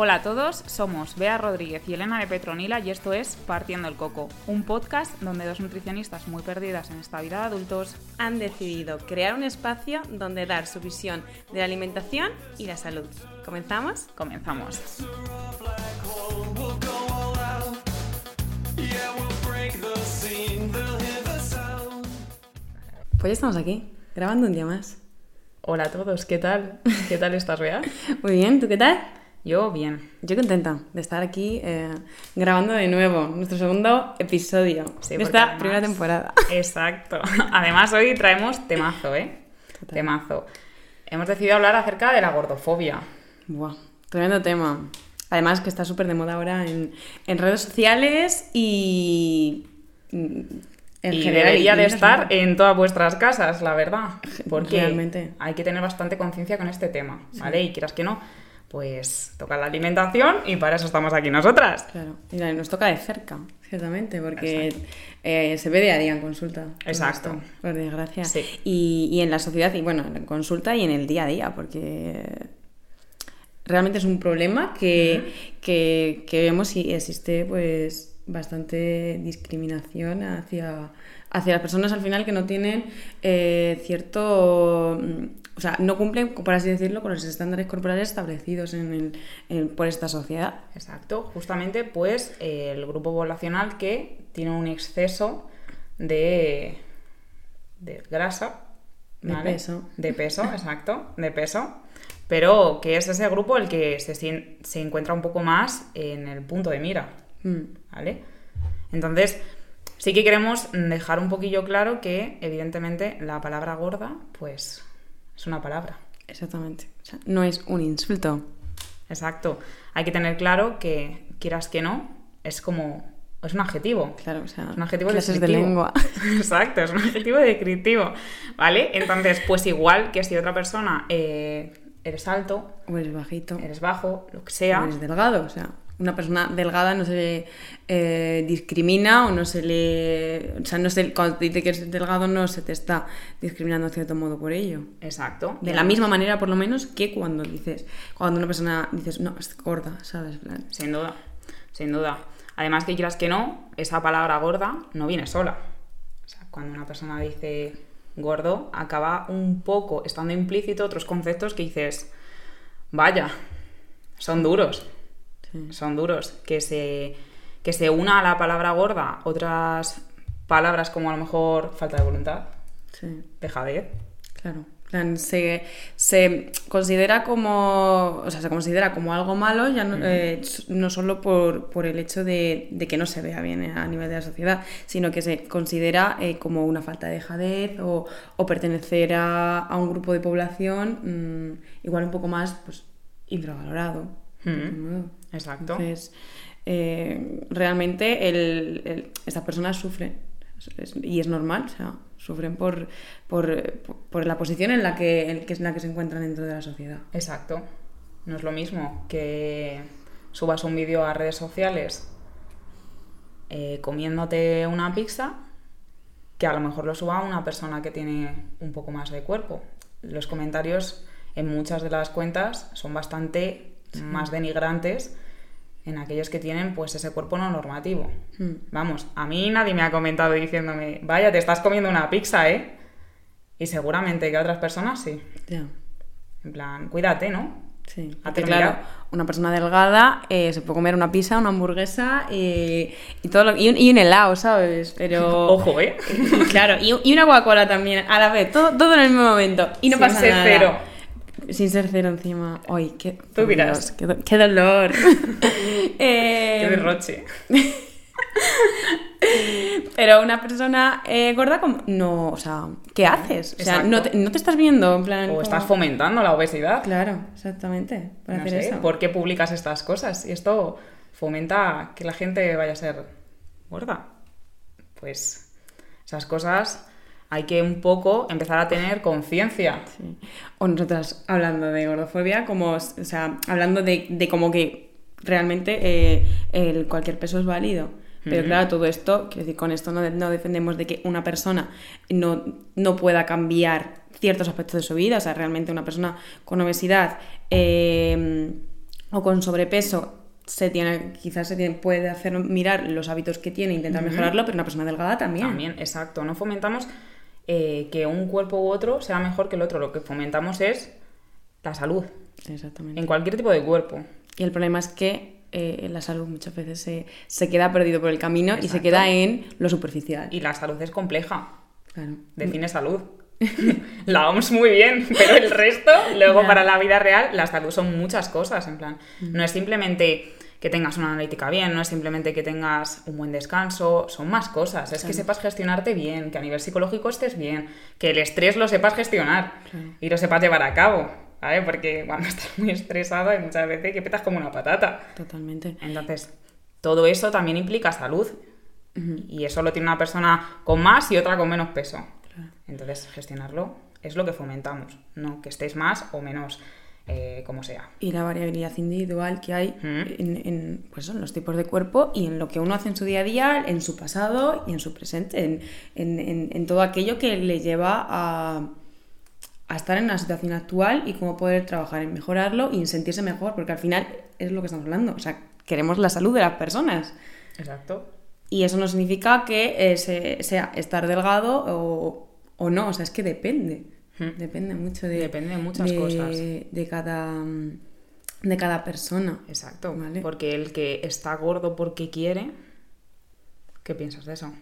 Hola a todos, somos Bea Rodríguez y Elena de Petronila y esto es Partiendo el Coco, un podcast donde dos nutricionistas muy perdidas en esta vida de adultos han decidido crear un espacio donde dar su visión de la alimentación y la salud. ¿Comenzamos? Comenzamos. Pues ya estamos aquí, grabando un día más. Hola a todos, ¿qué tal? ¿Qué tal estás, Bea? Muy bien, ¿tú qué tal? Yo bien. Yo contenta de estar aquí eh, grabando de nuevo nuestro segundo episodio Sí, de esta además- primera temporada. Exacto. Además, hoy traemos temazo, ¿eh? Total. Temazo. Hemos decidido hablar acerca de la gordofobia. Buah, tremendo tema. Además que está súper de moda ahora en, en redes sociales y... mm, En y general, debería de estar en todas vuestras casas, la verdad. Porque Realmente. hay que tener bastante conciencia con este tema, ¿vale? Y quieras que no, pues toca la alimentación y para eso estamos aquí nosotras. Claro, mira, nos toca de cerca, ciertamente, porque eh, se ve día a día en consulta. Exacto. esto, por desgracia. Sí. Y, y en la sociedad, y bueno, en consulta y en el día a día, porque realmente es un problema que, que, que vemos y existe pues bastante discriminación hacia, hacia las personas al final que no tienen eh, cierto... mm, O sea, no cumplen, por así decirlo, con los estándares corporales establecidos en el- en- por esta sociedad. Exacto, justamente pues eh, el grupo poblacional que tiene un exceso de, de grasa. De peso. De peso, exacto, de peso. Pero que es ese grupo el que se, se encuentra un poco más en el punto de mira. Mm. ¿Vale? Entonces, sí que queremos dejar un poquillo claro que, evidentemente, la palabra gorda, pues, es una palabra. Exactamente. O sea, no es un insulto. Exacto. Hay que tener claro que, quieras que no, es como. Es un adjetivo. Claro, o sea, Es un adjetivo clases de descriptivo. lengua. Exacto, es un adjetivo descriptivo. ¿Vale? Entonces, pues igual que si otra persona eh, eres alto, O eres bajito. eres bajo, lo que O sea. eres delgado. O sea, una persona delgada no se le eh, discrimina o no se le. O sea, no se, cuando te dice que eres delgado no se te está discriminando de cierto modo por ello. Exacto. De la misma manera, por lo menos, que cuando dices, cuando una persona dices, no, es gorda, ¿sabes? Sin duda, sin duda. Además que quieras que no, esa palabra gorda no viene sola. O sea, cuando una persona dice gordo, acaba un poco estando implícito otros conceptos que dices, vaya, son duros, sí. son duros. Que se, que se una a la palabra gorda otras palabras como a lo mejor falta de voluntad, Sí. dejadez. Claro. Se, se considera como. O sea, se considera como algo malo, ya no, eh, no solo por, por el hecho de, de que no se vea bien a nivel de la sociedad, sino que se considera eh, como una falta de dejadez o, o pertenecer a, a un grupo de población mm, igual un poco más pues, infravalorado. Exacto. Entonces, eh, realmente el- el- estas personas sufren es- y es normal, o sea, sufren por, por, por la posición en la que, en la que se encuentran dentro de la sociedad. Exacto. No es lo mismo que subas un vídeo a redes sociales eh, comiéndote una pizza que a lo mejor lo suba una persona que tiene un poco más de cuerpo. Los comentarios en muchas de las cuentas son bastante más denigrantes en aquellos que tienen pues ese cuerpo no normativo. Hmm. Vamos, a mí nadie me ha comentado diciéndome, vaya, te estás comiendo una pizza, ¿eh? Y seguramente que a otras personas sí. Ya, En plan, cuídate, ¿no? sí. Porque claro, una persona delgada eh, se puede comer una pizza, una hamburguesa y, y todo lo- y, un, y un helado, ¿sabes? Pero... Ojo, ¿eh? claro, y, y una Coca-Cola también, a la vez, todo, todo en el mismo momento. Y no Sin pasa ser nada. cero. Sin ser cero encima. Ay, qué, dirás. Dios, qué, do- qué dolor. Eh, Qué derroche. Pero una persona eh, gorda, como... no, o sea, ¿qué haces? O sea, Exacto. no te, no te estás viendo, en plan. O como- estás fomentando la obesidad. Claro, exactamente. Para No hacer sé, eso. ¿por qué publicas estas cosas? Y esto fomenta que la gente vaya a ser gorda. Pues esas cosas hay que un poco empezar a tener conciencia. Sí. O nosotras hablando de gordofobia, como, o sea, hablando de, de como que realmente eh, el, cualquier peso es válido. Pero claro, todo esto, quiero decir, con esto no, no defendemos de que una persona no, no pueda cambiar ciertos aspectos de su vida. O sea, realmente una persona con obesidad eh, o con sobrepeso se tiene, quizás se tiene- puede hacer mirar los hábitos que tiene, intentar mejorarlo, pero una persona delgada también. También, exacto. No fomentamos eh, que un cuerpo u otro sea mejor que el otro. Lo que fomentamos es la salud, Exactamente. en cualquier tipo de cuerpo. Y el problema es que eh, la salud muchas veces se, se queda perdido por el camino y se queda en lo superficial. Y la salud es compleja. Claro. Define salud. la vamos muy bien, pero el resto, luego para la vida real, la salud son muchas cosas, en plan. No es simplemente que tengas una analítica bien, no es simplemente que tengas un buen descanso, son más cosas. Es que sepas gestionarte bien, que a nivel psicológico estés bien, que el estrés lo sepas gestionar y lo sepas llevar a cabo, ¿vale? Porque cuando estás muy estresado hay muchas veces que petas como una patata. Totalmente. Entonces, todo eso también implica salud. Y eso lo tiene una persona con más y otra con menos peso. Entonces, gestionarlo es lo que fomentamos, no que estéis más o menos, eh, como sea. Y la variabilidad individual que hay Ujú. en, en, pues, en los tipos de cuerpo y en lo que uno hace en su día a día, en su pasado y en su presente, en, en- en- en todo aquello que le lleva a, a estar en la situación actual y cómo poder trabajar en mejorarlo y en sentirse mejor, porque al final es lo que estamos hablando, o sea, queremos la salud de las personas. Exacto. Y eso no significa que eh, se- sea estar delgado o, o no, o sea, es que depende. Depende mucho de, Depende de muchas de- cosas. De cada, de cada persona. Exacto. Vale. Porque el que está gordo porque quiere, ¿qué piensas de eso?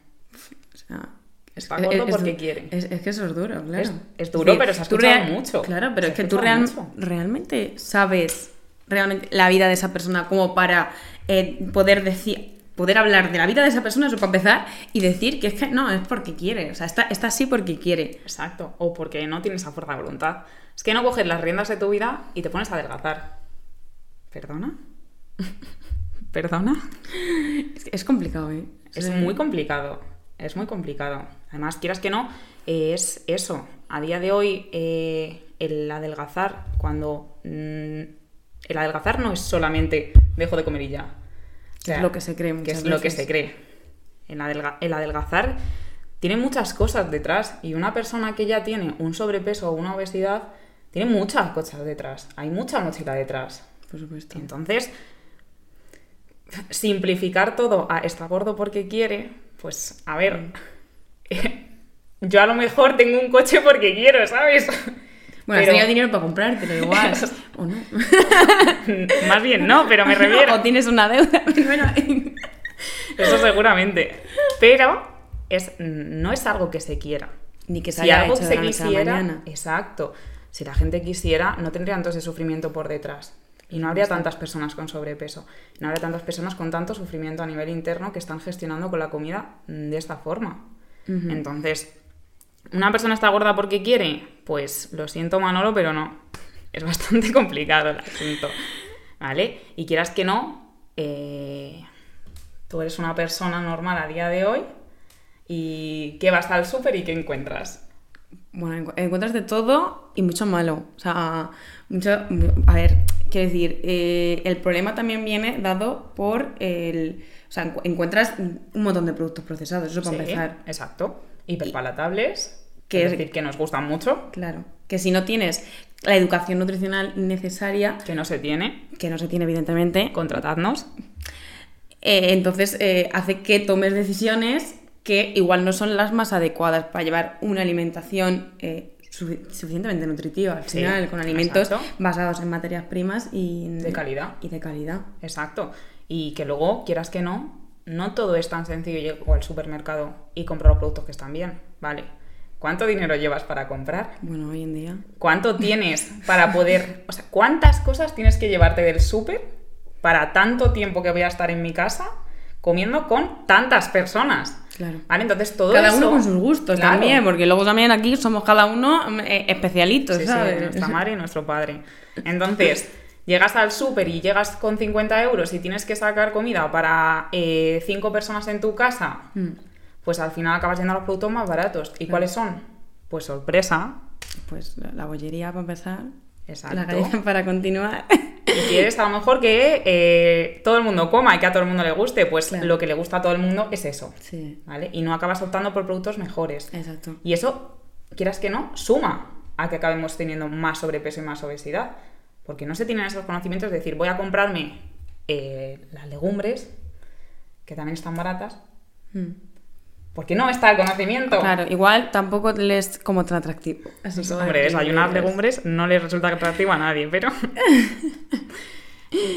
O sea, Está gordo porque quiere. Es, es que eso es duro, claro. Es- es duro, pero se ha escuchado mucho. Claro, pero Se es que tú real- realmente sabes realmente la vida de esa persona como para eh, poder decir poder hablar de la vida de esa persona, eso para empezar, y decir que es que no, es porque quiere. O sea, está, está así porque quiere. Exacto. O porque no tienes esa fuerza de voluntad. Es que no coges las riendas de tu vida y te pones a adelgazar. ¿Perdona? ¿Perdona? Es, complicado, ¿eh? Es Sí. muy complicado, es muy complicado. Además, quieras que no, eh, es eso. A día de hoy, eh, el adelgazar, cuando... mm, el adelgazar no es solamente dejo de comer y ya. Lo que se cree Que es lo que se cree. El, adelga- el adelgazar tiene muchas cosas detrás y una persona que ya tiene un sobrepeso o una obesidad tiene muchas cosas detrás. Hay mucha mochila detrás. Por supuesto. Entonces, simplificar todo a está gordo porque quiere, pues a ver, yo a lo mejor tengo un coche porque quiero, ¿sabes? Bueno, has Pero- tenido dinero para comprártelo igual. o no. Más bien no, pero me refiero. o tienes una deuda. Eso seguramente. Pero es, no es algo que se quiera. Ni que se si haya algo hecho de se quisiera, mañana. exacto. Si la gente quisiera, no tendrían todo ese sufrimiento por detrás. Y no habría tantas personas con sobrepeso. No habría tantas personas con tanto sufrimiento a nivel interno que están gestionando con la comida mm, de esta forma. Entonces, ¿una persona está gorda porque quiere? Pues lo siento, Manolo, pero no. Es bastante complicado el asunto. ¿Vale? Y quieras que no, eh, tú eres una persona normal a día de hoy y que vas al súper y ¿qué encuentras? Bueno, encu- encuentras de todo y mucho malo. O sea, mucho. A ver, quiero decir, eh, el problema también viene dado por el. O sea, encu- encuentras un montón de productos procesados, eso para Sí, empezar. Exacto. Hiperpalatables, Que es- decir, que nos gustan mucho, Claro. Que si no tienes la educación nutricional necesaria, que no se tiene, que no se tiene, evidentemente, contratadnos. eh, entonces eh, hace que tomes decisiones que igual no son las más adecuadas para llevar una alimentación eh, sufi- suficientemente nutritiva al Sí, final, con alimentos exacto. basados en materias primas y De calidad. Y de calidad. Exacto. Y que luego, quieras que no, no todo es tan sencillo. Llego al supermercado y compro los productos que están bien. Vale. ¿Cuánto dinero llevas para comprar? Bueno, hoy en día. ¿Cuánto tienes para poder... O sea, ¿cuántas cosas tienes que llevarte del súper para tanto tiempo que voy a estar en mi casa comiendo con tantas personas? Claro. ¿Vale? Entonces todo Cada eso... uno con sus gustos Claro. también, porque luego también aquí somos cada uno eh, especialitos, Sí, sí, ¿sabes? nuestra madre y nuestro padre. Entonces, llegas al súper y llegas con 50 euros y tienes que sacar comida para eh, cinco personas en tu casa, Mm. pues al final acabas yendo a los productos más baratos. ¿Y cuáles son? Pues sorpresa. Pues la, la bollería para empezar. Exacto. La galleta para continuar. Y quieres a lo mejor que eh, todo el mundo coma y que a todo el mundo le guste, pues Claro. lo que le gusta a todo el mundo es eso. sí, ¿Vale? Y no acabas optando por productos mejores. exacto. Y eso, quieras que no, suma a que acabemos teniendo más sobrepeso y más obesidad. Porque no se tienen esos conocimientos de decir, voy a comprarme eh, las legumbres, que también están baratas, Mm. porque no está el conocimiento. Claro, igual tampoco les como tan atractivo. Así como Hombre, desayunar es- legumbres no les resulta atractivo a nadie, pero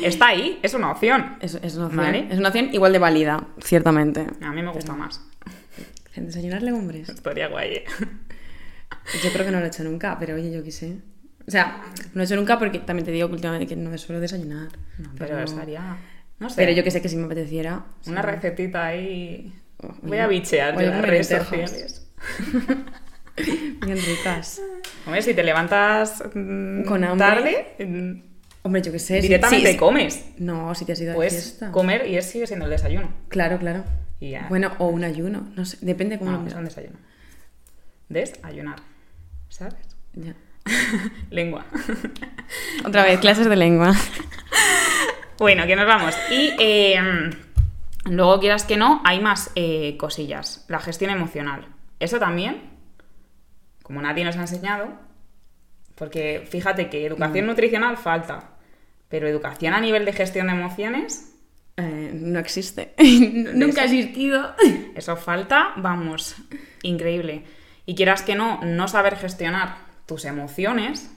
está ahí, es una opción. Es, es una opción, Vale. es una opción igual de válida, ciertamente. A mí me gusta más. Desayunar legumbres. Estaría guay. ¿eh? Yo creo que no lo he hecho nunca, pero oye, yo qué sé. O sea, no he hecho nunca porque también te digo que últimamente que no me suelo desayunar. No, pero estaría. No sé. Pero yo que sé que si me apeteciera. Una sí. recetita ahí. Oh, Voy a bichear de las redes sociales. Bien ricas. Hombre, si te levantas mm, Con hambre. tarde, mm, Hombre, yo qué sé. si- directamente sí, comes. No, si te has ido de Puedes fiesta. comer y es sigue siendo el desayuno. Claro, claro. Y ya. Bueno, o un ayuno. No sé, depende cómo no, lo es un desayuno. Desayunar. ¿Sabes? Ya. Lengua. Otra vez, clases de lengua. Bueno, que nos vamos. Y eh, luego, quieras que no, hay más eh, cosillas. La gestión emocional. Eso también, como nadie nos ha enseñado, porque fíjate que educación nutricional falta, pero educación a nivel de gestión de emociones, Eh, no existe. Nunca ha existido. eso falta, vamos, increíble. Y quieras que no, no saber gestionar tus emociones,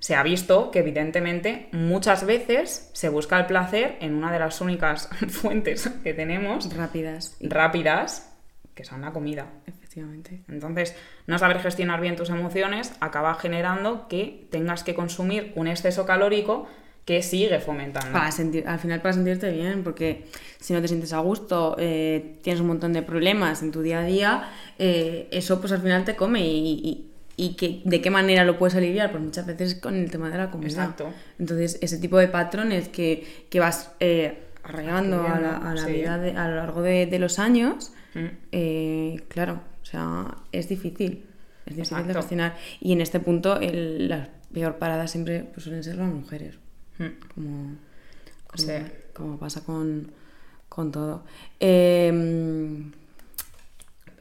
se ha visto que evidentemente muchas veces se busca el placer en una de las únicas fuentes que tenemos Rápidas. rápidas, que son la comida. Efectivamente. Entonces, no saber gestionar bien tus emociones acaba generando que tengas que consumir un exceso calórico que sigue fomentando. Para sentir, al final para sentirte bien, porque si no te sientes a gusto, eh, tienes un montón de problemas en tu día a día, eh, eso pues al final te come y, y- y que, de qué manera lo puedes aliviar, pues muchas veces con el tema de la comida. Exacto. Entonces, ese tipo de patrones que, que vas eh, arraigando a la, a la Sí. vida de- a lo largo de, de los años, Mm. eh, claro, o sea, es difícil. Es difícil de gestionar. Y en este punto, el- la peor parada siempre pues, suelen ser las mujeres Mm. como, como, Sí. como pasa con, con todo. Eh,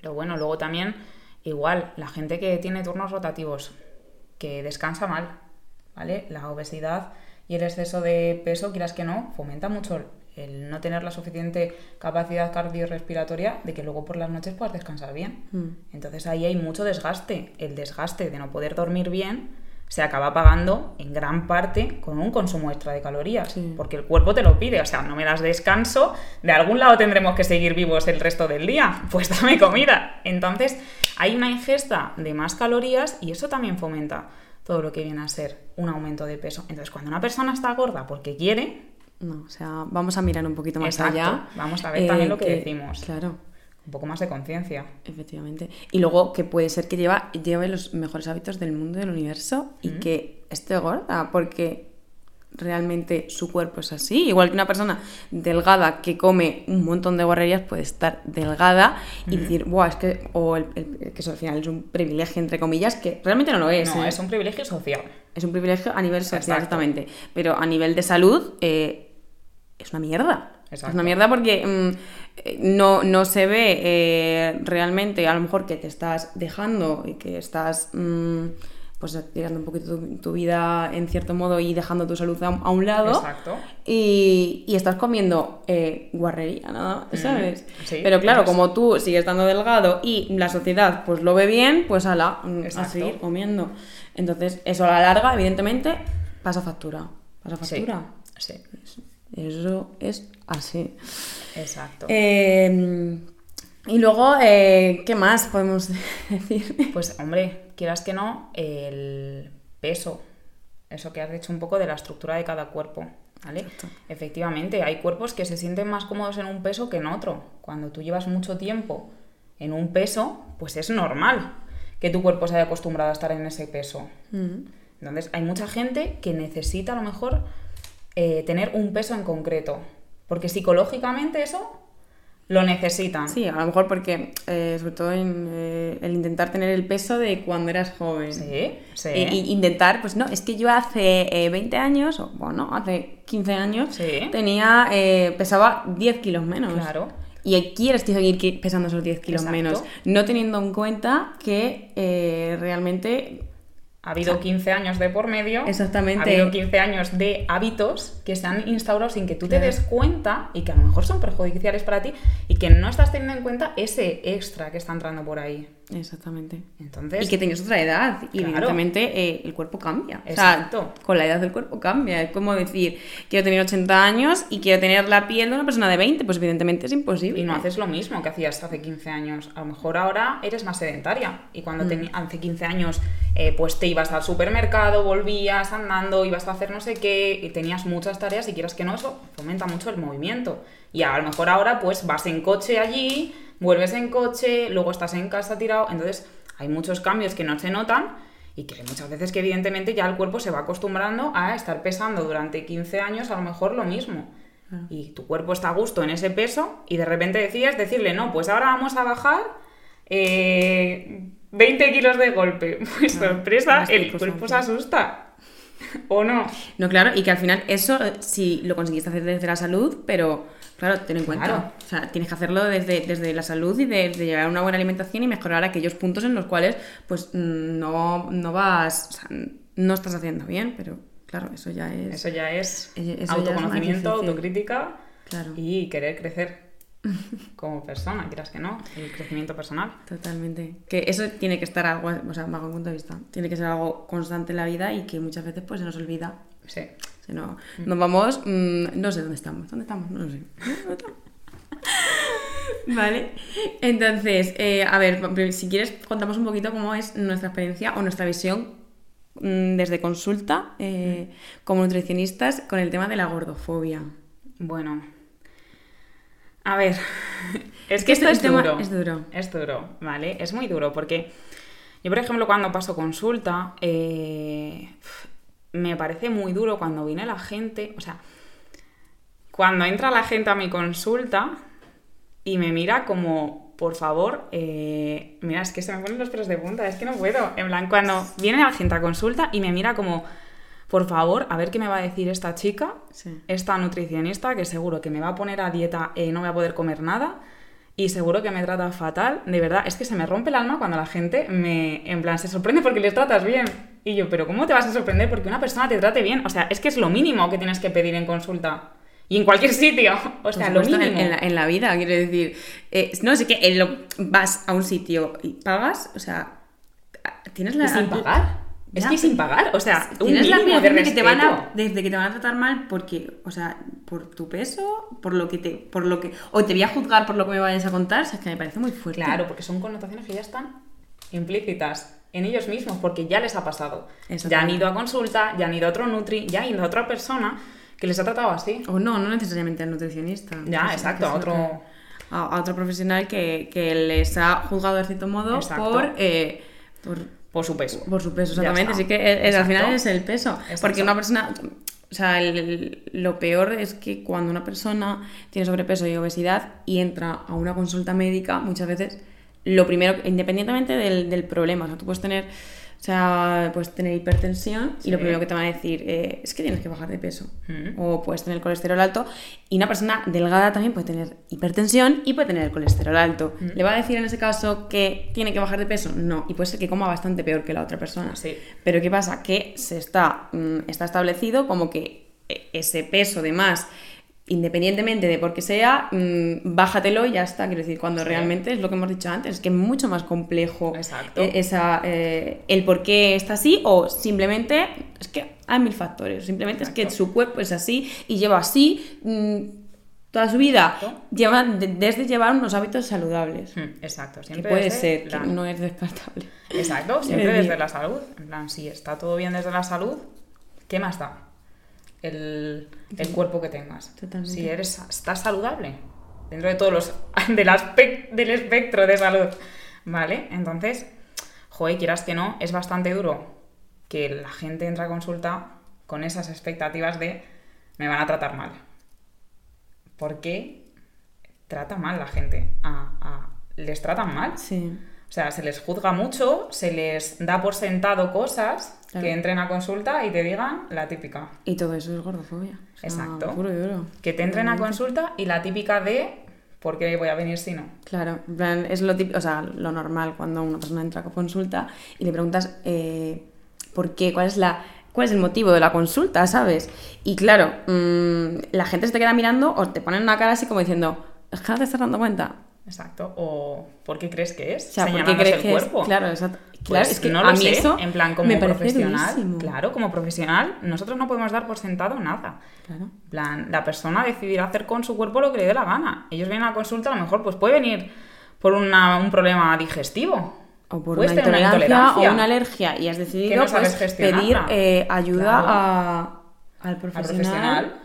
Pero bueno, luego también, igual, la gente que tiene turnos rotativos, que descansa mal, ¿vale? La obesidad y el exceso de peso, quieras que no, fomenta mucho el no tener la suficiente capacidad cardiorrespiratoria de que luego por las noches puedas descansar bien. Mm. Entonces ahí hay mucho desgaste. El desgaste de no poder dormir bien se acaba pagando en gran parte con un consumo extra de calorías, Sí. porque el cuerpo te lo pide, o sea, no me das descanso, de algún lado tendremos que seguir vivos el resto del día, pues dame comida. Entonces, hay una ingesta de más calorías y eso también fomenta todo lo que viene a ser un aumento de peso. Entonces, cuando una persona está gorda porque quiere, no, o sea, vamos a mirar un poquito más Exacto. allá. Vamos a ver también lo que decimos. Claro, un poco más de conciencia. efectivamente. Y luego que puede ser que lleva, lleve los mejores hábitos del mundo del universo y Mm. que esté gorda, porque realmente su cuerpo es así. Igual que una persona delgada que come un montón de guarrerías puede estar delgada y decir, Buah, es que, o el- el- que eso al final es un privilegio, entre comillas, que realmente no lo es. No, ¿eh? es un privilegio social. Es un privilegio a nivel social, Exacto. exactamente. Pero a nivel de salud, eh, es una mierda. Exacto. Es una mierda porque mm, eh, no, no se ve eh, realmente, a lo mejor, que te estás dejando y que estás mm, pues tirando un poquito tu, tu vida en cierto modo y dejando tu salud a, a un lado. Exacto. Y, y estás comiendo eh, guarrería, ¿no? ¿Sabes? sí, Pero claro, como tú sigues estando delgado y la sociedad pues lo ve bien, pues ala, mm, a Exacto. seguir comiendo. Entonces, eso a la larga, evidentemente, pasa factura. Pasa Sí, factura. sí, Eso es así. exacto. Eh, y luego, eh, ¿qué más podemos decir? Pues hombre, quieras que no, el peso, eso que has dicho un poco de la estructura de cada cuerpo, ¿vale? Exacto. Efectivamente, hay cuerpos que se sienten más cómodos en un peso que en otro. Cuando tú llevas mucho tiempo en un peso, pues es normal que tu cuerpo se haya acostumbrado a estar en ese peso. Mm. Entonces, hay mucha gente que necesita a lo mejor eh, tener un peso en concreto, porque psicológicamente eso lo necesitan. Sí, a lo mejor porque, eh, sobre todo en eh, el intentar tener el peso de cuando eras joven. Sí, sí. E- y intentar, pues no, es que yo hace eh, 20 años, o bueno, hace 15 años, Sí. tenía, eh, pesaba 10 kilos menos. Claro. Y quieres seguir pesando esos 10 kilos Exacto. menos, no teniendo en cuenta que eh, realmente Ha habido O sea, 15 años de por medio. Exactamente. Ha habido 15 años de hábitos que se han instaurado sin que tú te Claro. des cuenta y que a lo mejor son perjudiciales para ti y que no estás teniendo en cuenta ese extra que está entrando por ahí. Exactamente. Entonces, Y que tenías otra edad, y Claro. evidentemente eh, el cuerpo cambia. O Exacto. sea, con la edad del cuerpo cambia. Es como decir, quiero tener 80 años y quiero tener la piel de una persona de 20, pues evidentemente es imposible. y no haces lo mismo que hacías hace 15 años. A lo mejor ahora eres más sedentaria. Y cuando Mm. hace 15 años, eh, pues te ibas al supermercado, volvías andando, ibas a hacer no sé qué, y tenías muchas tareas y quieras que no, eso fomenta mucho el movimiento. Y a lo mejor ahora, pues vas en coche allí, vuelves en coche, luego estás en casa tirado. Entonces, hay muchos cambios que no se notan. Y que hay muchas veces que evidentemente ya el cuerpo se va acostumbrando a estar pesando durante 15 años a lo mejor lo mismo. Y tu cuerpo está a gusto en ese peso y de repente decides decirle, no, pues ahora vamos a bajar eh, 20 kilos de golpe. Pues sorpresa, el cuerpo se asusta. ¿O no? No, claro, y que al final eso eh, sí lo conseguiste hacer desde la salud, pero claro, ten en cuenta. Claro. O sea, tienes que hacerlo desde, desde la salud y de, de llevar una buena alimentación y mejorar aquellos puntos en los cuales pues mm, no, no vas, o sea, no estás haciendo bien, pero claro, eso ya es... Eso ya es Eso ya es más autoconocimiento, autocrítica Claro. y querer crecer como persona, quieras que no, el crecimiento personal. Totalmente. Que eso tiene que estar algo, o sea, bajo mi punto de vista, tiene que ser algo constante en la vida y que muchas veces pues se nos olvida. Sí. Se nos, nos vamos, mm, no sé dónde estamos, ¿dónde estamos? No lo sé. ¿Dónde estamos? Vale, entonces, eh, a ver, si quieres contamos un poquito cómo es nuestra experiencia o nuestra visión mm, desde consulta eh, como nutricionistas con el tema de la gordofobia. Bueno. A ver, es que esto este es duro. es duro. Es duro, ¿vale? Es muy duro porque yo, por ejemplo, cuando paso consulta, eh, me parece muy duro cuando viene la gente, o sea, cuando entra la gente a mi consulta y me mira como, por favor, eh, mira, es que se me ponen los pelos de punta, es que no puedo. En plan, cuando viene la gente a consulta y me mira como, por favor, a ver qué me va a decir esta chica, Sí. esta nutricionista, que seguro que me va a poner a dieta, eh, no voy a poder comer nada. Y seguro que me trata fatal. De verdad, es que se me rompe el alma cuando la gente me, en plan, se sorprende porque les tratas bien. Y yo, pero ¿cómo te vas a sorprender porque una persona te trate bien? O sea, es que es lo mínimo que tienes que pedir en consulta. Y en cualquier sitio. O sea, Por lo en- mínimo. En, la, en la vida, quiero decir. eh, no, sé que en lo- vas a un sitio y pagas, o sea, tienes la. Y sin pagar. Es Ya, que sin pagar. O sea, un Tienes la de que te van a, desde que te van a tratar mal porque, o sea, por tu peso, por lo que te, por lo que, o te voy a juzgar por lo que me vayas a contar, o sea, es que me parece muy fuerte. Claro, porque son connotaciones que ya están implícitas en ellos mismos, porque ya les ha pasado. Ya han ido a consulta, ya han ido a otro nutri, ya han ido a otra persona que les ha tratado así. O no, no necesariamente al nutricionista. Ya, exacto, a otro- A, a otro profesional que, que les ha juzgado de cierto modo Exacto. por, eh, por Por su peso. Por su peso, exactamente. Así que al final es el peso. Exacto. Porque una persona. O sea, el- lo peor es que cuando una persona tiene sobrepeso y obesidad y entra a una consulta médica, muchas veces lo primero, independientemente del, del problema, o sea, tú puedes tener, o sea, puedes tener hipertensión y lo primero que te van a decir eh, es que tienes que bajar de peso. Mm. O puedes tener colesterol alto. Y una persona delgada también puede tener hipertensión y puede tener colesterol alto. Mm. ¿Le va a decir en ese caso que tiene que bajar de peso? No. Y puede ser que coma bastante peor que la otra persona. Sí. Pero ¿qué pasa? Que se está, mm, está establecido como que e- ese peso de más, independientemente de por qué sea, mm, bájatelo y ya está. Quiero decir, cuando Sí. realmente es lo que hemos dicho antes, es que es mucho más complejo eh, esa, eh, el por qué está así o simplemente es que hay mil factores. Simplemente es que su cuerpo es así y lleva así mm, toda su vida. Lleva, de- desde llevar unos hábitos saludables. Mm, Exacto. Que Siempre puede desde ser, la- que no es descartable. Exacto, siempre desde la salud. En plan, si está todo bien desde la salud, ¿qué más da? El, el cuerpo que tengas. Totalmente. Si eres, estás saludable dentro de todos los del, aspec- del espectro de salud. ¿Vale? Entonces, joder, quieras que no, es bastante duro que la gente entra a consulta con esas expectativas de me van a tratar mal. Porque trata mal la gente. A- a- les tratan mal. Sí. O sea, se les juzga mucho, se les da por sentado cosas Claro. que entren a consulta y te digan la típica. Y todo eso es gordofobia. O sea, Exacto. Puro y duro. Que te entren a consulta y la típica de ¿por qué voy a venir si no? Claro, es lo típico, o sea, lo normal cuando una persona entra a consulta y le preguntas, eh, ¿por qué? ¿Cuál es la cuál es el motivo de la consulta, ¿sabes? Y claro, mm, la gente se te queda mirando o te ponen una cara así como diciendo, es que no te estás dando cuenta. Exacto. O ¿por qué crees que es? O sea, ¿por qué crees el que es? cuerpo. Claro, exacto. Pues Claro, es que no a lo mí sé, eso en plan como me profesional, durísimo. claro, como profesional, nosotros no podemos dar por sentado nada. Claro. En plan, la persona decidirá hacer con su cuerpo lo que le dé la gana. Ellos vienen a consulta, a lo mejor pues puede venir por una- un problema digestivo. O por una tener intolerancia, o una alergia y has decidido no pues, pedir eh, ayuda Claro. a- al profesional, profesional.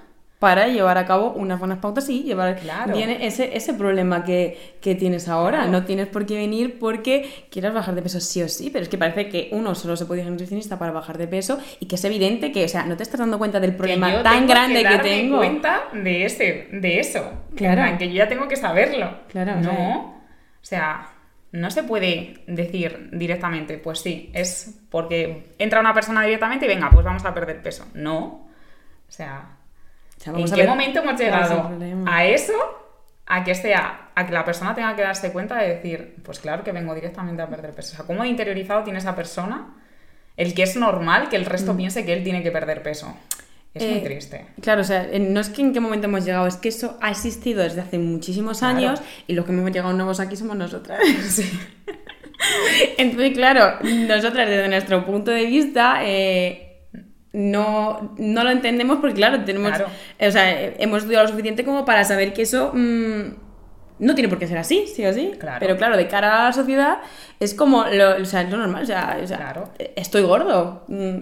Para llevar a cabo unas buenas pautas y llevar Claro. bien ese, ese problema que, que tienes ahora. Claro. No tienes por qué venir porque quieras bajar de peso sí o sí, pero es que parece que uno solo se puede ir a nutricionista para bajar de peso y que es evidente que, o sea, no te estás dando cuenta del Que problema yo tan tengo grande que, tengo. cuenta de ese, de eso. Claro. En que yo ya tengo que saberlo. Claro, No. O sea, no se puede decir directamente, pues sí, es porque entra una persona directamente y venga, pues vamos a perder peso. No. O sea, ¿en qué ver momento hemos llegado a eso? A que sea, a que la persona tenga que darse cuenta de decir, pues claro que vengo directamente a perder peso. O sea, ¿cómo interiorizado tiene esa persona el que es normal que el resto piense que él tiene que perder peso? Es muy Mm. Eh, triste. Claro, o sea, no es que en qué momento hemos llegado, es que eso ha existido desde hace muchísimos Claro. años y los que hemos llegado nuevos aquí somos nosotras. Entonces, claro, nosotras desde nuestro punto de vista eh, no, no lo entendemos porque, claro, tenemos, Claro. o sea, hemos estudiado lo suficiente como para saber que eso mm, no tiene por qué ser así, sí o sí. Claro. Pero claro, de cara a la sociedad es como lo, o sea, es lo normal, o sea, o sea, Claro. estoy gordo. mm,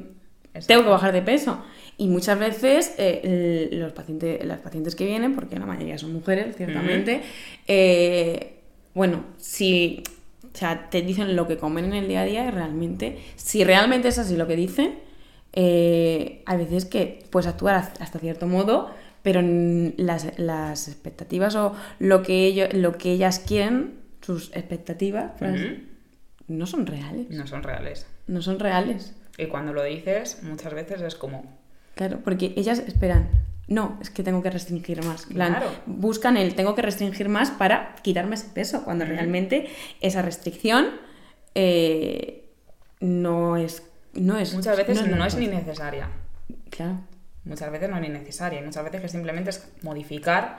tengo que bajar de peso. Y muchas veces eh, los pacientes, las pacientes que vienen, porque la mayoría son mujeres, ciertamente, eh, bueno, si o sea, te dicen lo que comen en el día a día y realmente, si realmente es así lo que dicen, eh, hay veces que puedes actuar hasta cierto modo, pero las, las expectativas o lo que, ellos, lo que ellas quieren, sus expectativas, pues, no son reales. No son reales. No son reales. Y cuando lo dices, muchas veces es como, Claro, porque ellas esperan, no, es que tengo que restringir más. Plan, Claro. buscan el tengo que restringir más para quitarme ese peso, cuando realmente esa restricción eh, no es. No es muchas veces no, es ni necesaria. Claro. Muchas veces no es ni necesaria. Y muchas veces que simplemente es modificar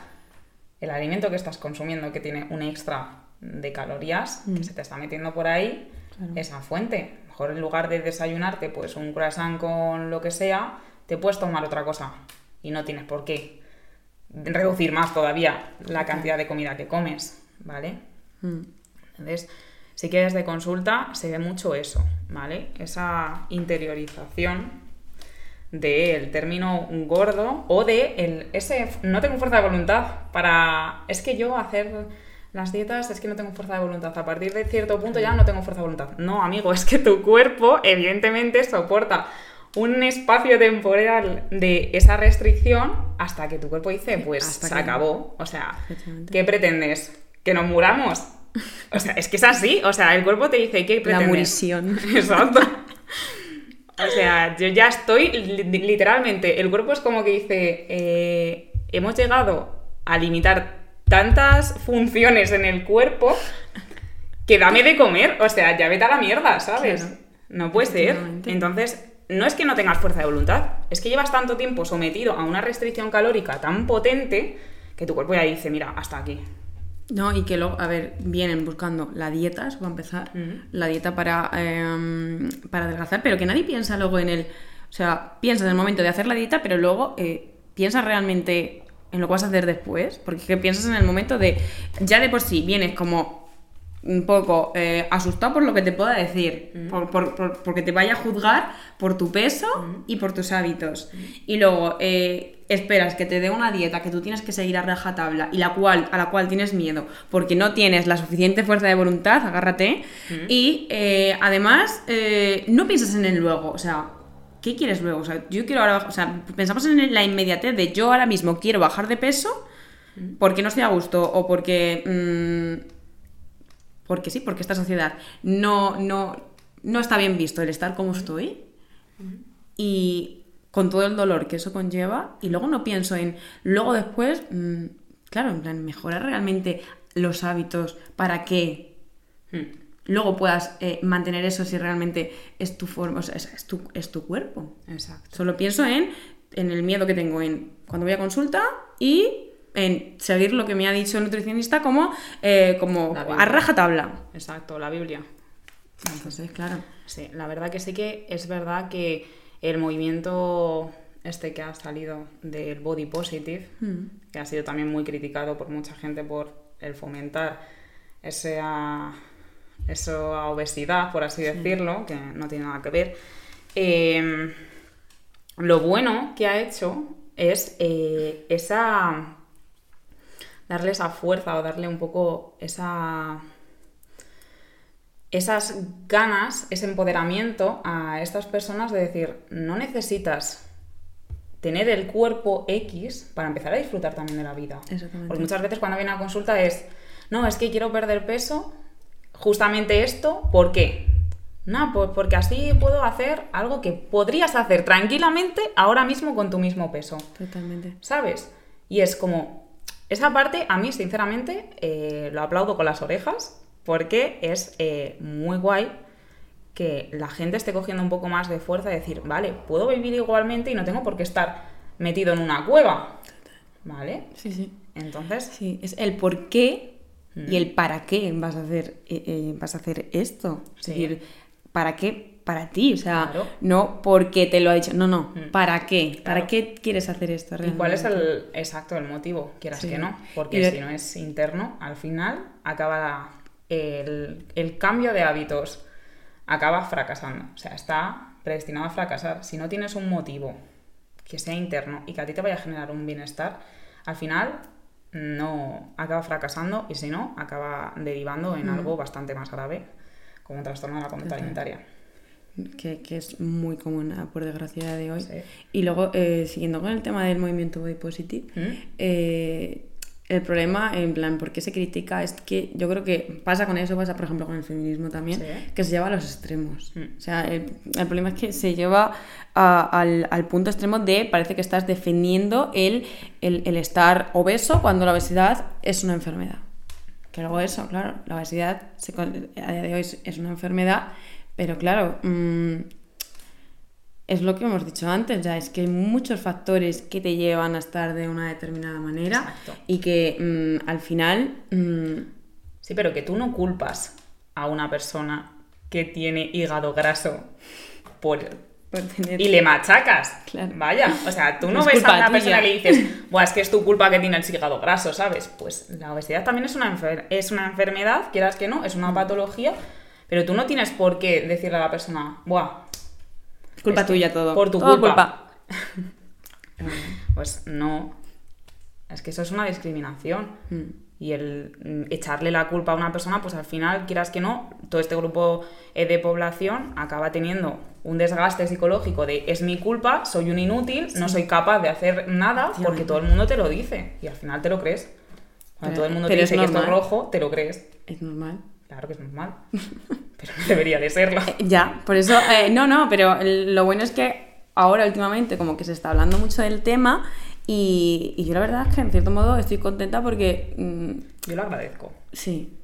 el alimento que estás consumiendo, que tiene un extra de calorías que se te está metiendo por ahí, Mm. Claro. esa fuente. Mejor en lugar de desayunarte pues un croissant con lo que sea, te puedes tomar otra cosa. Y no tienes por qué reducir más todavía la cantidad de comida que comes, ¿vale? Mm. Entonces, si quieres de consulta, se ve mucho eso, ¿vale? Esa interiorización del término gordo o de el, ese no tengo fuerza de voluntad para... Es que yo hacer las dietas es que no tengo fuerza de voluntad. A partir de cierto punto ya no tengo fuerza de voluntad. No, amigo, es que tu cuerpo evidentemente soporta un espacio temporal de esa restricción hasta que tu cuerpo dice, pues hasta se que- acabó. O sea. ¿qué pretendes? ¿Que nos muramos? O sea, es que es así. O sea, el cuerpo te dice, ¿qué La pretendes? murición. Exacto. O sea, yo ya estoy li- literalmente. El cuerpo es como que dice: eh, hemos llegado a limitar tantas funciones en el cuerpo que dame de comer. O sea, ya vete a la mierda, ¿sabes? Claro. No puede ser. Entonces, no es que no tengas fuerza de voluntad, es que llevas tanto tiempo sometido a una restricción calórica tan potente que tu cuerpo ya dice: mira, hasta aquí. No, y que luego, a ver, vienen buscando la dieta, eso va a empezar, la dieta para, em, para adelgazar, pero que nadie piensa luego en el... O sea, piensas en el momento de hacer la dieta, pero luego eh, piensas realmente en lo que vas a hacer después, porque es que piensas en el momento de... Ya de por sí vienes como un poco eh, asustado por lo que te pueda decir, por, por- por- porque te vaya a juzgar por tu peso y por tus hábitos. Y luego eh, esperas que te dé una dieta que tú tienes que seguir a rajatabla y la cual, a la cual tienes miedo porque no tienes la suficiente fuerza de voluntad, agárrate. Y eh, además eh, no piensas en el luego, o sea, ¿qué quieres luego? O sea, yo quiero ahora, o sea, pensamos en la inmediatez de yo ahora mismo quiero bajar de peso porque no estoy a gusto o porque mm, porque sí, porque esta sociedad no, no, no está bien visto el estar como estoy y con todo el dolor que eso conlleva y luego no pienso en, luego después, mm, claro, en plan, mejorar realmente los hábitos para qué. Hmm. luego puedas eh, mantener eso si realmente es tu forma, o sea, es, es tu, es tu cuerpo. Exacto. Solo pienso en, en el miedo que tengo en cuando voy a consulta y en seguir lo que me ha dicho el nutricionista como, eh, como a rajatabla. Exacto, la Biblia. Entonces, claro. Sí, la verdad que sí que es verdad que el movimiento este que ha salido del body positive, Mm. que ha sido también muy criticado por mucha gente por el fomentar esa, esa obesidad, por así decirlo, que no tiene nada que ver. eh, lo bueno que ha hecho es eh, esa darle esa fuerza o darle un poco esa esas ganas, ese empoderamiento a estas personas de decir, no necesitas tener el cuerpo X para empezar a disfrutar también de la vida. Exactamente. Porque muchas veces cuando viene a consulta es, no, es que quiero perder peso, justamente esto, ¿por qué? No, pues porque así puedo hacer algo que podrías hacer tranquilamente ahora mismo con tu mismo peso. Totalmente. ¿sabes? Y es como, esa parte a mí sinceramente eh, lo aplaudo con las orejas porque es eh, muy guay que la gente esté cogiendo un poco más de fuerza y decir, vale, puedo vivir igualmente y no tengo por qué estar metido en una cueva, ¿vale? Sí, sí. Entonces, Sí, es el por qué Mm. y el para qué vas a hacer, eh, vas a hacer esto. Es decir, ¿para qué? Para ti, o sea, Claro. no porque te lo ha dicho, no, no, Mm. ¿para qué? ¿Para Claro. qué quieres hacer esto ¿y realmente? cuál es el exacto el motivo? Quieras Sí. que no, Y porque de- si no es interno, al final acaba el, el cambio de hábitos acaba fracasando. O sea, está predestinado a fracasar. Si no tienes un motivo que sea interno y que a ti te vaya a generar un bienestar, al final no acaba fracasando y si no, acaba derivando en algo bastante más grave, como un trastorno de la conducta alimentaria. Que, que es muy común, ah, por desgracia, de hoy. Sí. Y luego, eh, siguiendo con el tema del movimiento body positive, ¿Mm? eh, el problema, en plan, ¿por qué se critica? Es que yo creo que pasa con eso, pasa por ejemplo con el feminismo también, Sí. que se lleva a los extremos. Mm. O sea, el, el problema es que se lleva a- al, al punto extremo de parece que estás defendiendo el, el, el estar obeso cuando la obesidad es una enfermedad. Que luego eso, claro, la obesidad se a día de hoy es una enfermedad, pero claro, mm, es lo que hemos dicho antes, ya es que hay muchos factores que te llevan a estar de una determinada manera Exacto. y que mm, al final mm, Sí, pero que tú no culpas a una persona que tiene hígado graso por por tener- y le machacas. Claro. Vaya, o sea, tú no Es ves a una tuya. persona y le dices, Buah, es que es tu culpa que tiene el hígado graso, ¿sabes? Pues la obesidad también es una, enfer- es una enfermedad, quieras que no, es Mm. una patología, pero tú no tienes por qué decirle a la persona, Buah, culpa que tuya todo. por tu Todo culpa. pues no. Es que eso es una discriminación. Mm. Y el mm, echarle la culpa a una persona, pues al final, quieras que no, todo este grupo eh, de población acaba teniendo un desgaste psicológico de es mi culpa, soy un inútil, no soy capaz de hacer nada porque todo el mundo te lo dice. Y al final te lo crees. Cuando Pero- todo el mundo te dice que esto es rojo, te lo crees. Es normal. Claro que es normal. pero no debería de serlo. Ya, por eso, eh, no, no, pero lo bueno es que ahora últimamente como que se está hablando mucho del tema y, y yo la verdad es que en cierto modo estoy contenta porque mm, Yo lo agradezco. sí,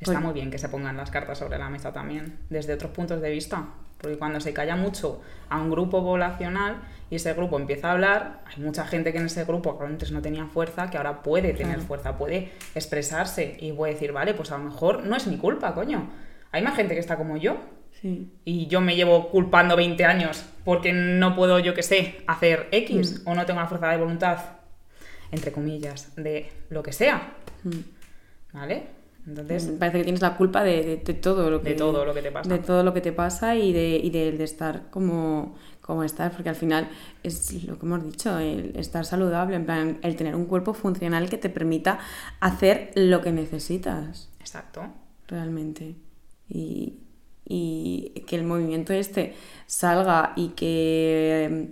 Está muy bien que se pongan las cartas sobre la mesa también, desde otros puntos de vista. Porque cuando se calla mucho a un grupo poblacional y ese grupo empieza a hablar, hay mucha gente que en ese grupo que antes no tenía fuerza, que ahora puede tener Claro. fuerza, puede expresarse y puede decir, vale, pues a lo mejor no es mi culpa, coño. Hay más gente que está como yo. sí, Y yo me llevo culpando 20 años porque no puedo, yo que sé, hacer X o no tengo la fuerza de voluntad, entre comillas, de lo que sea. mm. ¿Vale? Entonces, parece que tienes la culpa de, de- de todo lo que De todo lo que te pasa. de todo lo que te pasa y de, y de, de estar como, como estás, porque al final es lo que hemos dicho, el estar saludable, en plan, el tener un cuerpo funcional que te permita hacer lo que necesitas. exacto. realmente. Y, y que el movimiento este salga y que,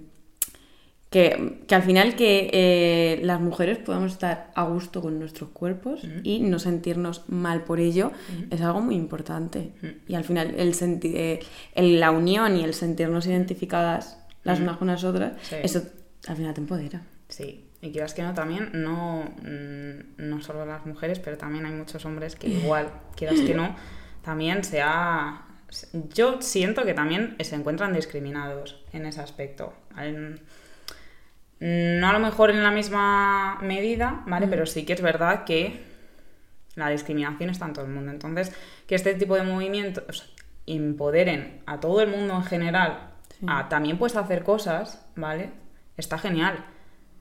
que, que al final que eh, las mujeres podamos estar a gusto con nuestros cuerpos y no sentirnos mal por ello es algo muy importante. Y al final el eh, el- la unión y el sentirnos identificadas las unas con las otras, Sí. eso al final te empodera. Sí, y quieras que no, también, no, mm, no solo las mujeres, pero también hay muchos hombres que igual, quieras que no, también se ha... Yo siento que también se encuentran discriminados en ese aspecto. No a lo mejor en la misma medida, ¿vale? Pero sí que es verdad que la discriminación está en todo el mundo. Entonces, que este tipo de movimientos empoderen a todo el mundo en general, a también puedes hacer cosas, ¿vale? Está genial.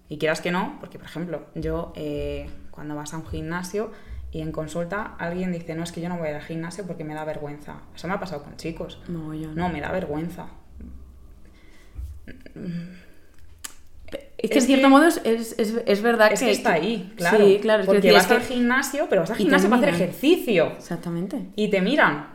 Y quieras que no, porque por ejemplo, yo eh, cuando vas a un gimnasio y en consulta alguien dice, no, es que yo no voy al gimnasio porque me da vergüenza. Eso me ha pasado con chicos. Mogollón. No, me da vergüenza. Es que Es en cierto que- modo es, es, es- verdad Es que está ahí, claro. Sí, claro. que porque decir, vas que- al gimnasio, pero vas al gimnasio para hacer ejercicio. Exactamente. Y te miran.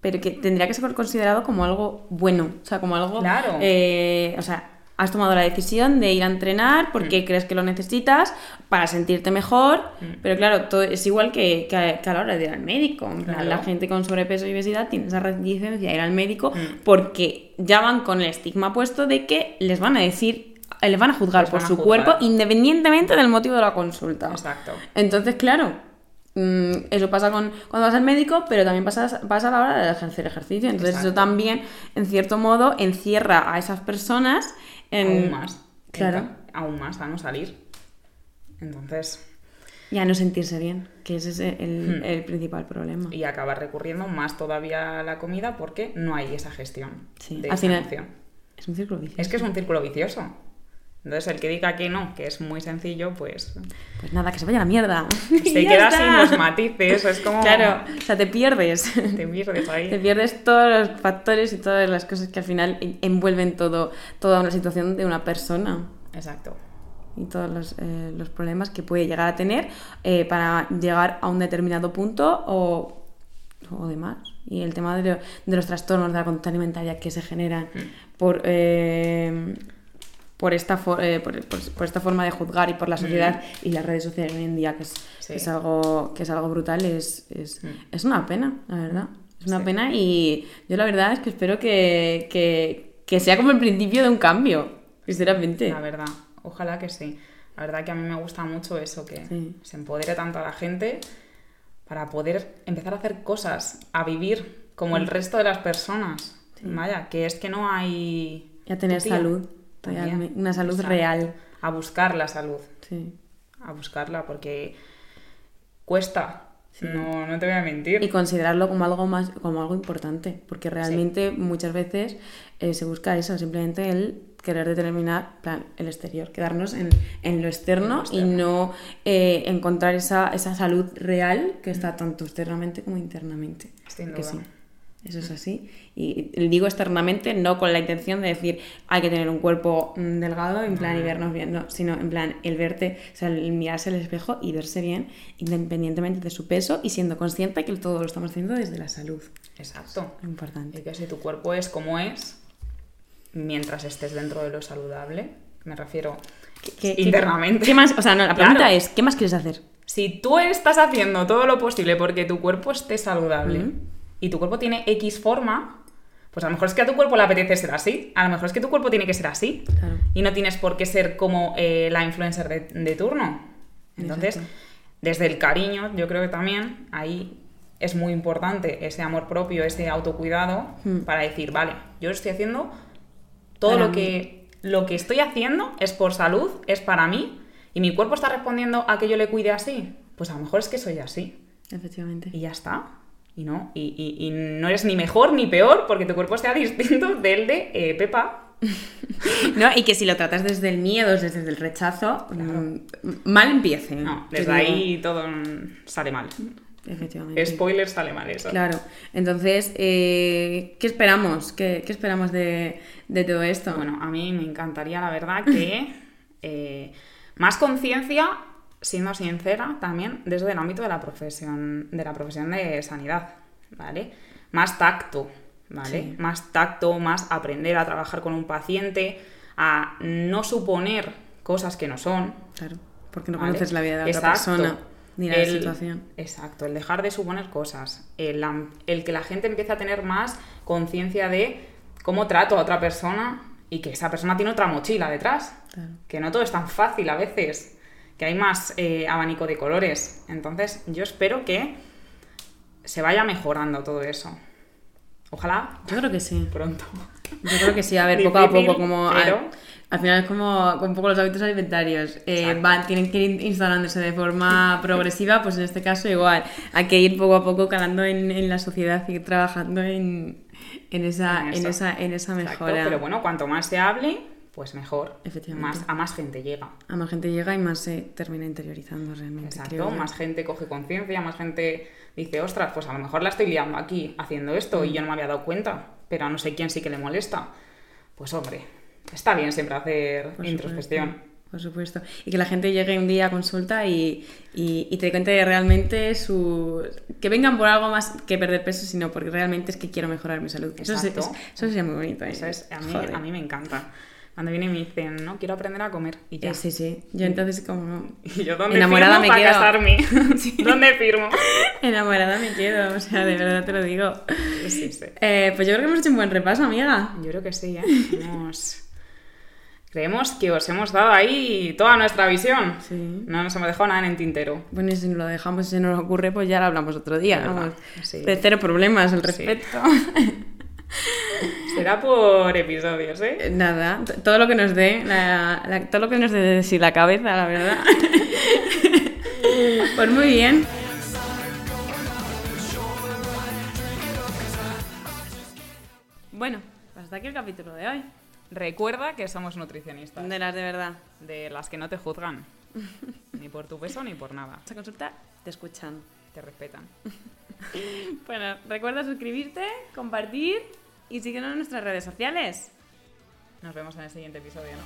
Pero que tendría que ser considerado como algo bueno. O sea, como algo. Claro. eh, o sea, has tomado la decisión de ir a entrenar Mm. porque crees que lo necesitas para sentirte mejor. Pero claro, todo es igual que, que a, que a la hora de ir al médico. Claro. La gente con sobrepeso y obesidad tiene esa reticencia a ir al médico Mm. porque ya van con el estigma puesto de que les van a decir. Les van a juzgar Les por su juzgar. cuerpo independientemente del motivo de la consulta. Exacto. Entonces, claro, mm, eso pasa con cuando vas al médico, pero también pasa, pasa a la hora de ejercer ejercicio. Entonces, eso también, en cierto modo, encierra a esas personas en. Aún más. Claro. Aún más a no salir. Entonces, Y a no sentirse bien, que ese es el, Hmm. el principal problema. y acabas recurriendo más todavía a la comida porque no hay esa gestión Sí, de al esa final-. Es un círculo vicioso. Es que es un círculo vicioso. Entonces, el que diga que no, que es muy sencillo, pues Pues nada, que se vaya a la mierda. se queda está. sin los matices. Es como. Claro, o sea, te pierdes. Te pierdes ahí. Te pierdes todos los factores y todas las cosas que al final en- envuelven todo, toda una situación de una persona. Exacto. y todos los, eh, los problemas que puede llegar a tener eh, para llegar a un determinado punto o, o demás. Y el tema de, lo- de los trastornos de la conducta alimentaria que se generan por, eh, por, esta for- eh, por, por- por esta forma de juzgar y por la sociedad y las redes sociales hoy en día, que es, Sí. que es, algo, que es algo brutal, es, es, Mm. es una pena, la verdad. Es una Sí. pena y yo la verdad es que espero que, que, que sea como el principio de un cambio, sinceramente. La verdad, ojalá que sí. La verdad que a mí me gusta mucho eso, que Sí. se empodere tanto a la gente para poder empezar a hacer cosas, a vivir como Mm. el resto de las personas. Vaya, que es que no hay... Y a tener salud, Una salud Exacto. real. A buscar la salud, Sí. a buscarla, porque cuesta, no, no te voy a mentir. Y considerarlo como algo más, como algo importante, porque realmente muchas veces eh, se busca eso, simplemente el querer determinar plan, el exterior, quedarnos en, en lo externo y no eh, encontrar esa, esa salud real que está tanto externamente como internamente. Sin duda. sí, eso es así. Y digo externamente no con la intención de decir hay que tener un cuerpo mm, delgado en plan y vernos bien, no, sino en plan el verte, o sea, el mirarse al espejo y verse bien independientemente de su peso y siendo consciente que todo lo estamos haciendo desde la salud. Exacto. Lo importante. Y que si tu cuerpo es como es, mientras estés dentro de lo saludable, me refiero ¿Qué- qué- internamente. ¿Qué más? O sea, no, la pregunta Claro. es, ¿qué más quieres hacer? Si tú estás haciendo todo lo posible porque tu cuerpo esté saludable. Y tu cuerpo tiene X forma, pues a lo mejor es que a tu cuerpo le apetece ser así. A lo mejor es que tu cuerpo tiene que ser así. Claro. Y no tienes por qué ser como eh, la influencer de, de turno. Entonces, Exacto. desde el cariño, yo creo que también ahí es muy importante ese amor propio, ese autocuidado, Hmm. para decir, vale, yo estoy haciendo todo Para lo que, lo que estoy haciendo es por salud, es para mí, y mi cuerpo está respondiendo a que yo le cuide así. Pues a lo mejor es que soy así. Efectivamente. Y ya está. Y no, y, y- y no eres ni mejor ni peor porque tu cuerpo sea distinto del de eh, Pepa. No, y que si lo tratas desde el miedo, desde el rechazo, mm, mal empiece. No, desde digo. ahí todo sale mal. Efectivamente. Spoiler, sale mal eso. Claro, entonces, eh, ¿qué esperamos? ¿Qué, qué esperamos de, de todo esto? Bueno, a mí me encantaría, la verdad, que eh, más conciencia, siendo sincera, también desde el ámbito de la profesión, de la profesión de sanidad, ¿vale? Más tacto, ¿vale? Sí. Más tacto, más aprender a trabajar con un paciente, a no suponer cosas que no son. claro, porque no ¿vale? conoces la vida de la otra persona ni la El- situación. Exacto, el dejar de suponer cosas, el, el que la gente empiece a tener más conciencia de cómo trato a otra persona y que esa persona tiene otra mochila detrás, Claro. que no todo es tan fácil a veces, que hay más eh, abanico de colores. Entonces yo espero que se vaya mejorando todo eso. Ojalá Yo creo que sí. pronto. Yo creo que sí, a ver, poco a poco, como al- pero- al, final es como un poco los hábitos alimentarios. Eh, van, tienen que ir instalándose de forma progresiva, pues en este caso igual. Hay que ir poco a poco calando en, en la sociedad y ir trabajando en, en esa, En en, eso. esa, en esa Exacto, mejora. pero bueno, cuanto más se hable, pues mejor. Efectivamente. Más, a más gente llega. A más gente llega y más se termina interiorizando realmente. creo Exacto, yo. más gente coge conciencia, más gente dice, ostras, pues a lo mejor la estoy liando aquí haciendo esto Mm. y yo no me había dado cuenta, pero a no sé quién sí que le molesta. Pues hombre, está bien siempre hacer Por introspección. supuesto, Por supuesto. Y que la gente llegue un día a consulta y, y, y te cuente realmente su... Que vengan por algo más que perder peso, sino porque realmente es que quiero mejorar mi salud. Eso, es- Exacto. es- eso sería muy bonito. ¿eh? Eso es, a mí, Joder. a mí me encanta. Cuando vienen y me dicen, no, quiero aprender a comer. Y ya. Eh, sí, sí. Yo entonces como... Y yo, ¿dónde Enamorada firmo me para quedo. casarme? ¿Dónde firmo? Enamorada me quedo, o sea, de verdad te lo digo. Sí, sí. Eh, pues yo creo que hemos hecho un buen repaso, amiga. Yo creo que sí, ¿eh? Hemos- Creemos que os hemos dado ahí toda nuestra visión. Sí. No nos hemos dejado nada en el tintero. Bueno, y si lo dejamos y se nos ocurre, pues ya lo hablamos otro día. Vamos. sí. De cero problemas al Sí. Será por episodios, ¿eh? Eh, Nada, todo lo que nos dé, la- la- todo lo que nos dé de sí la cabeza, la verdad. pues muy bien. Bueno, hasta aquí el capítulo de hoy. Recuerda que somos nutricionistas. De las de verdad. De las que no te juzgan. Ni por tu peso ni por nada. Esta consulta te escuchan. Te respetan. Bueno, recuerda suscribirte, compartir y síguenos en nuestras redes sociales. Nos vemos en el siguiente episodio, ¿no?